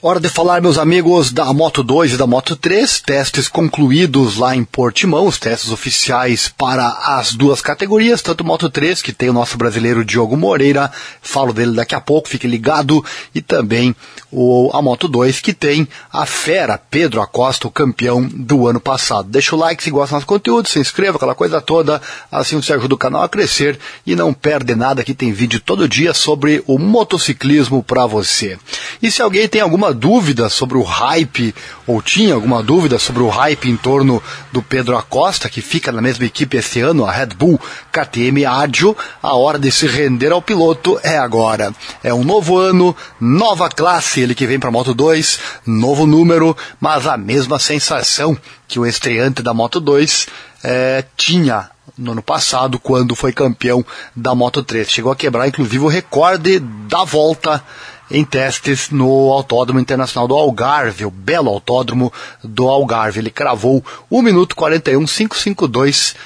Hora de falar, meus amigos, da Moto 2 e da Moto 3, testes concluídos lá em Portimão, os testes oficiais para as duas categorias, tanto Moto 3, que tem o nosso brasileiro Diogo Moreira, falo dele daqui a pouco, fique ligado, e também o, a Moto 2, que tem a fera Pedro Acosta, o campeão do ano passado. Deixa o like se gosta do nosso conteúdo, se inscreva, aquela coisa toda, assim você ajuda o canal a crescer e não perde nada, que tem vídeo todo dia sobre o motociclismo para você. E se alguém tem alguma dúvida sobre o hype, ou tinha alguma dúvida sobre o hype em torno do Pedro Acosta, que fica na mesma equipe esse ano, a Red Bull KTM Ádio, a hora de se render ao piloto é agora. É um novo ano, nova classe, ele que vem para a Moto 2, novo número, mas a mesma sensação que o estreante da Moto 2 é, tinha no ano passado, quando foi campeão da Moto 3. Chegou a quebrar, inclusive, o recorde da volta em testes no Autódromo Internacional do Algarve, o belo autódromo do Algarve. Ele cravou 1 minuto 41, 552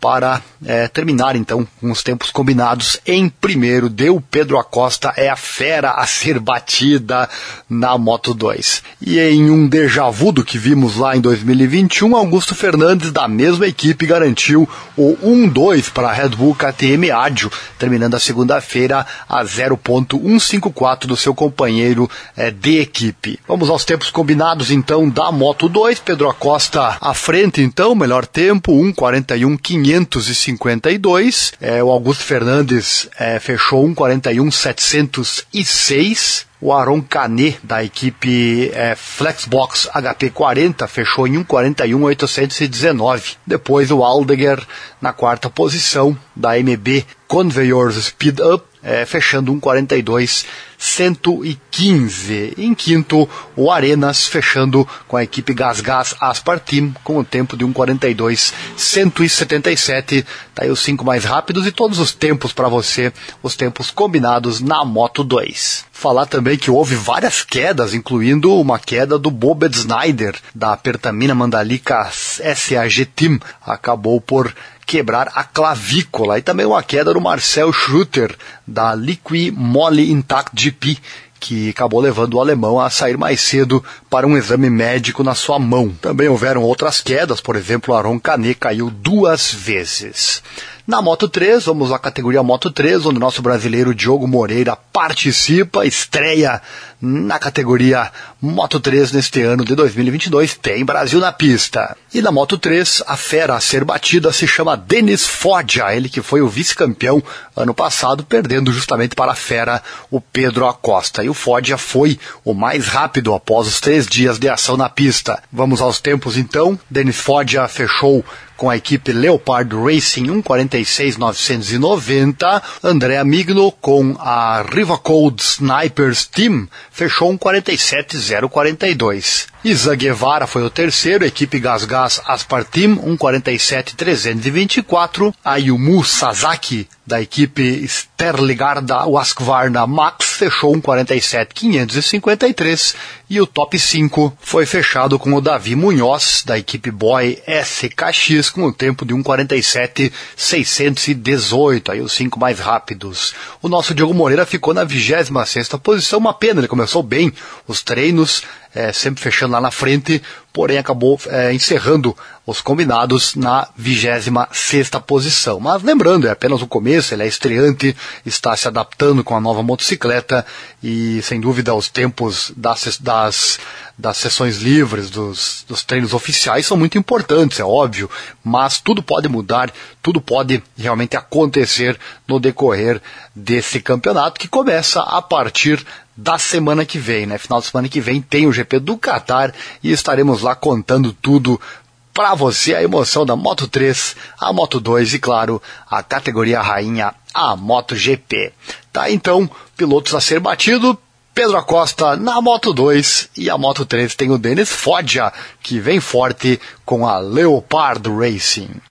para é, terminar então com os tempos combinados em primeiro. Deu Pedro Acosta, é a fera a ser batida na Moto 2. E em um déjà vu do que vimos lá em 2021, Augusto Fernandes, da mesma equipe, garantiu o 1-2 para a Red Bull KTM Ádio, terminando a segunda-feira a 0.154 do seu companheiro é, de equipe. Vamos aos tempos combinados então da Moto 2. Pedro Acosta à frente então, melhor tempo, 1.41 552. É, o Augusto Fernandes é, fechou 1,41 706. O Aaron Canet, da equipe é, Flexbox HP40, fechou em 1,41,819. Depois o Aldeguer na quarta posição, da MB Conveyors Speed Up, é, fechando 1,42 115. Em quinto, o Arenas, fechando com a equipe Gas Gas Aspar Team, com o tempo de 1,42 177. Tá aí os cinco mais rápidos e todos os tempos para você, os tempos combinados na Moto 2. Falar também que houve várias quedas, incluindo uma queda do Bobed Snyder, da Pertamina Mandalika SAG Team. Acabou por quebrar a clavícula. E também uma queda do Marcel Schruter, da Liqui Moly Intact GP, que acabou levando o alemão a sair mais cedo para um exame médico na sua mão. Também houveram outras quedas, por exemplo, Aron Canet caiu duas vezes. Na Moto 3, vamos à categoria Moto 3, onde o nosso brasileiro Diogo Moreira participa, estreia na categoria Moto 3 neste ano de 2022. Tem Brasil na pista. E na Moto 3, a fera a ser batida se chama Denis Foggia, ele que foi o vice-campeão ano passado, perdendo justamente para a fera o Pedro Acosta. E o Foggia foi o mais rápido após os três dias de ação na pista. Vamos aos tempos então. Denis Foggia fechou com a equipe Leopard Racing 146.990. André Amigno com a Rivacold Snipers Team fechou um 47.042. Isa Guevara foi o terceiro, equipe Gas Gas Aspar Team 147.324. Ayumu Sasaki da equipe Sterligarda Husqvarna Max fechou um 47.553 e o top 5 foi fechado com o Davi Munhoz da equipe Boy SKX com o tempo de 1,47,618, aí os cinco mais rápidos. O nosso Diogo Moreira ficou na 26 posição, uma pena, ele começou bem os treinos, é, sempre fechando lá na frente, porém acabou é, encerrando os combinados na 26 posição. Mas lembrando, é apenas o começo, ele é estreante, está se adaptando com a nova motocicleta e sem dúvida os tempos das, das, das sessões livres, dos, dos treinos oficiais são muito importantes, é óbvio, mas tudo pode mudar, tudo pode realmente acontecer no decorrer desse campeonato que começa a partir da semana que vem, né? Final de semana que vem tem o GP do Qatar e estaremos lá contando tudo para você, a emoção da Moto 3, a Moto 2 e, claro, a categoria rainha, a Moto GP. Tá, então, pilotos a ser batido, Pedro Acosta na Moto 2 e a Moto 3 tem o Denis Foggia, que vem forte com a Leopard Racing.